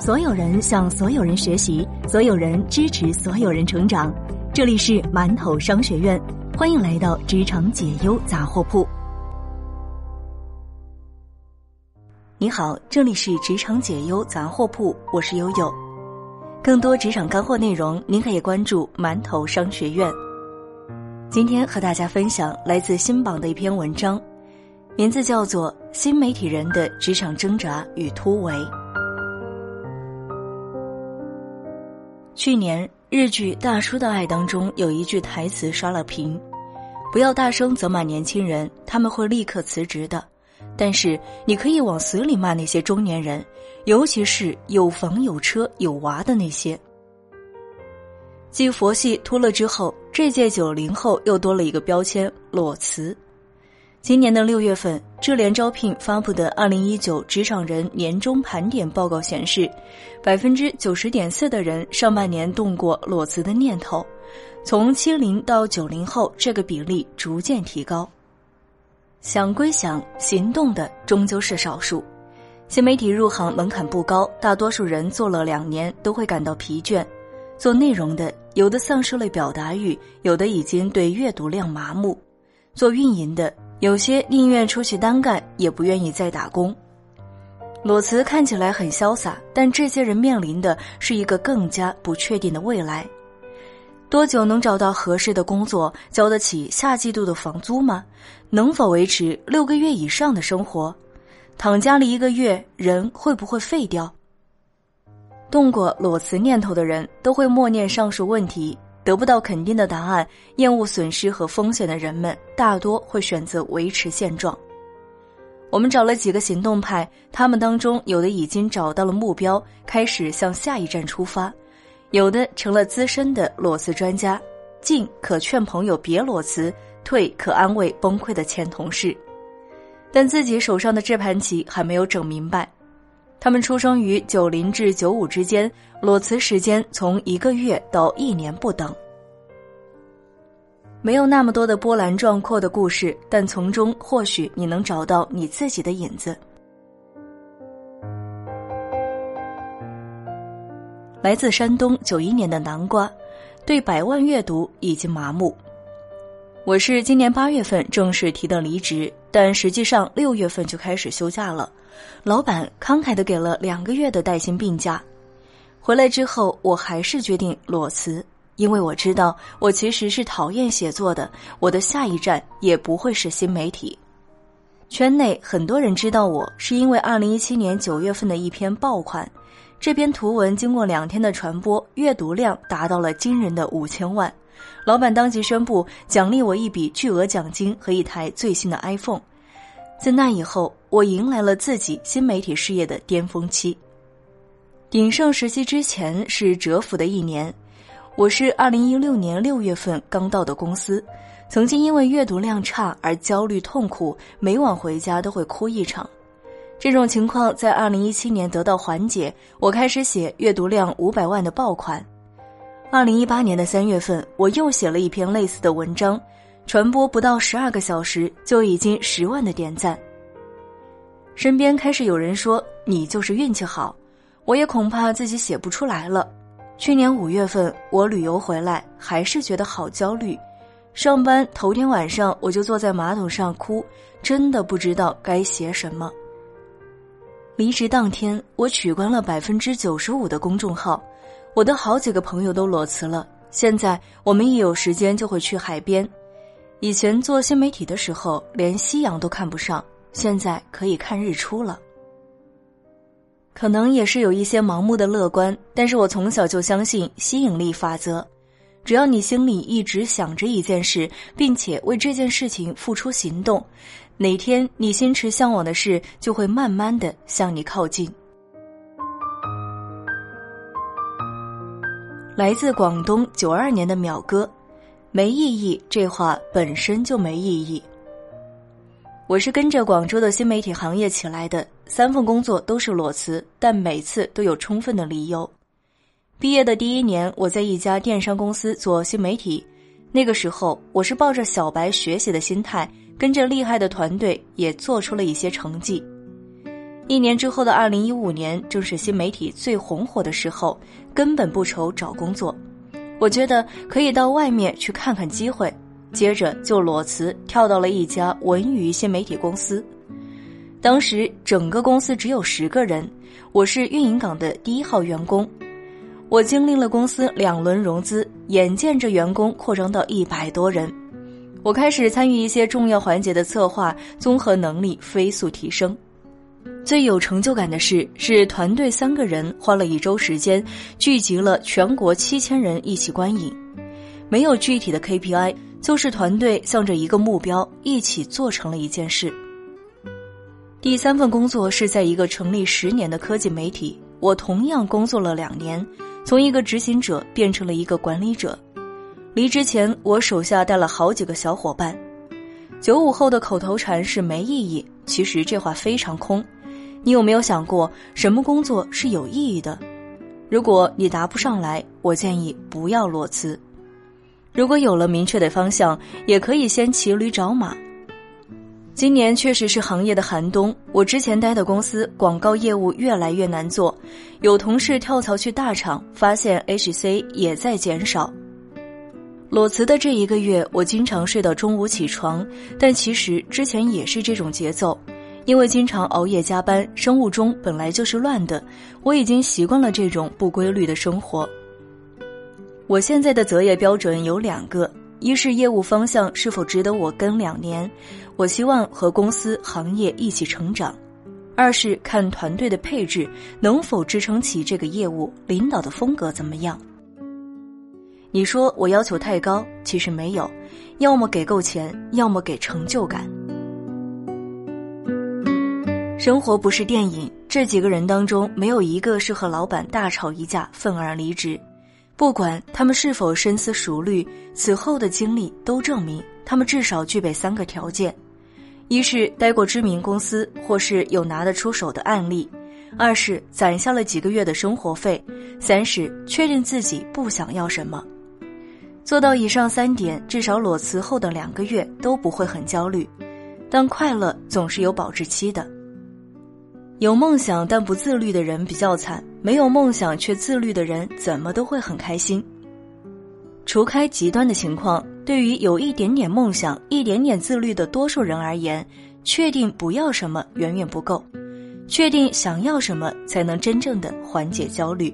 所有人向所有人学习，所有人支持所有人成长。这里是馒头商学院，欢迎来到职场解忧杂货铺。你好，这里是职场解忧杂货铺，我是悠悠。更多职场干货内容，您可以关注馒头商学院。今天和大家分享来自新榜的一篇文章，名字叫做《新媒体人的职场挣扎与突围》。去年日剧《大叔的爱》当中有一句台词刷了屏：“不要大声责骂年轻人，他们会立刻辞职的。但是你可以往死里骂那些中年人，尤其是有房有车有娃的那些。”继佛系秃了之后，这届九零后又多了一个标签——裸辞。今年的六月份，智联招聘发布的《二零一九职场人年终盘点报告》显示，百分之九十点四的人上半年动过裸辞的念头。从七零到九零后，这个比例逐渐提高。想归想，行动的终究是少数。新媒体入行门槛不高，大多数人做了两年都会感到疲倦。做内容的，有的丧失了表达欲，有的已经对阅读量麻木。做运营的。有些宁愿出去单干，也不愿意再打工。裸辞看起来很潇洒，但这些人面临的是一个更加不确定的未来。多久能找到合适的工作，交得起下季度的房租吗？能否维持六个月以上的生活？躺家里一个月，人会不会废掉？动过裸辞念头的人都会默念上述问题。得不到肯定的答案，厌恶损失和风险的人们大多会选择维持现状。我们找了几个行动派，他们当中有的已经找到了目标，开始向下一站出发；有的成了资深的裸辞专家，进可劝朋友别裸辞，退可安慰崩溃的前同事。但自己手上的这盘棋还没有整明白。他们出生于九零至九五之间，裸辞时间从一个月到一年不等。没有那么多的波澜壮阔的故事，但从中或许你能找到你自己的影子。来自山东九一年的南瓜，对百万阅读已经麻木。我是今年八月份正式提的离职，但实际上六月份就开始休假了。老板慷慨的给了两个月的带薪病假，回来之后我还是决定裸辞，因为我知道我其实是讨厌写作的，我的下一站也不会是新媒体。圈内很多人知道我是因为二零一七年九月份的一篇爆款，这篇图文经过两天的传播，阅读量达到了惊人的五千万，老板当即宣布奖励我一笔巨额奖金和一台最新的 iPhone。自那以后，我迎来了自己新媒体事业的巅峰期。鼎盛时期之前是蛰伏的一年，我是二零一六年六月份刚到的公司，曾经因为阅读量差而焦虑痛苦，每晚回家都会哭一场。这种情况在二零一七年得到缓解，我开始写阅读量五百万的爆款。二零一八年的三月份，我又写了一篇类似的文章。传播不到十二个小时就已经十万的点赞。身边开始有人说你就是运气好，我也恐怕自己写不出来了。去年五月份我旅游回来，还是觉得好焦虑。上班头天晚上我就坐在马桶上哭，真的不知道该写什么。离职当天我取关了百分之九十五的公众号，我的好几个朋友都裸辞了。现在我们一有时间就会去海边。以前做新媒体的时候，连夕阳都看不上，现在可以看日出了。可能也是有一些盲目的乐观，但是我从小就相信吸引力法则，只要你心里一直想着一件事，并且为这件事情付出行动，哪天你心驰向往的事就会慢慢的向你靠近。来自广东九二年的淼哥。没意义，这话本身就没意义。我是跟着广州的新媒体行业起来的，三份工作都是裸辞，但每次都有充分的理由。毕业的第一年，我在一家电商公司做新媒体，那个时候我是抱着小白学习的心态，跟着厉害的团队，也做出了一些成绩。一年之后的二零一五年，正是新媒体最红火的时候，根本不愁找工作。我觉得可以到外面去看看机会，接着就裸辞跳到了一家文娱新媒体公司。当时整个公司只有十个人，我是运营岗的第一号员工。我经历了公司两轮融资，眼见着员工扩张到一百多人，我开始参与一些重要环节的策划，综合能力飞速提升。最有成就感的事是，团队三个人花了一周时间，聚集了全国七千人一起观影。没有具体的 KPI，就是团队向着一个目标一起做成了一件事。第三份工作是在一个成立十年的科技媒体，我同样工作了两年，从一个执行者变成了一个管理者。离职前，我手下带了好几个小伙伴。九五后的口头禅是没意义，其实这话非常空。你有没有想过，什么工作是有意义的？如果你答不上来，我建议不要裸辞。如果有了明确的方向，也可以先骑驴找马。今年确实是行业的寒冬。我之前待的公司广告业务越来越难做，有同事跳槽去大厂，发现 HC 也在减少。裸辞的这一个月，我经常睡到中午起床，但其实之前也是这种节奏，因为经常熬夜加班，生物钟本来就是乱的，我已经习惯了这种不规律的生活。我现在的择业标准有两个。一是业务方向是否值得我跟两年，我希望和公司行业一起成长；二是看团队的配置能否支撑起这个业务，领导的风格怎么样。你说我要求太高，其实没有，要么给够钱，要么给成就感。生活不是电影，这几个人当中没有一个是和老板大吵一架愤而离职。不管他们是否深思熟虑，此后的经历都证明，他们至少具备三个条件：一是待过知名公司，或是有拿得出手的案例；二是攒下了几个月的生活费；三是确认自己不想要什么。做到以上三点，至少裸辞后的两个月都不会很焦虑。但快乐总是有保质期的。有梦想但不自律的人比较惨，没有梦想却自律的人怎么都会很开心。除开极端的情况，对于有一点点梦想、一点点自律的多数人而言，确定不要什么远远不够，确定想要什么才能真正的缓解焦虑。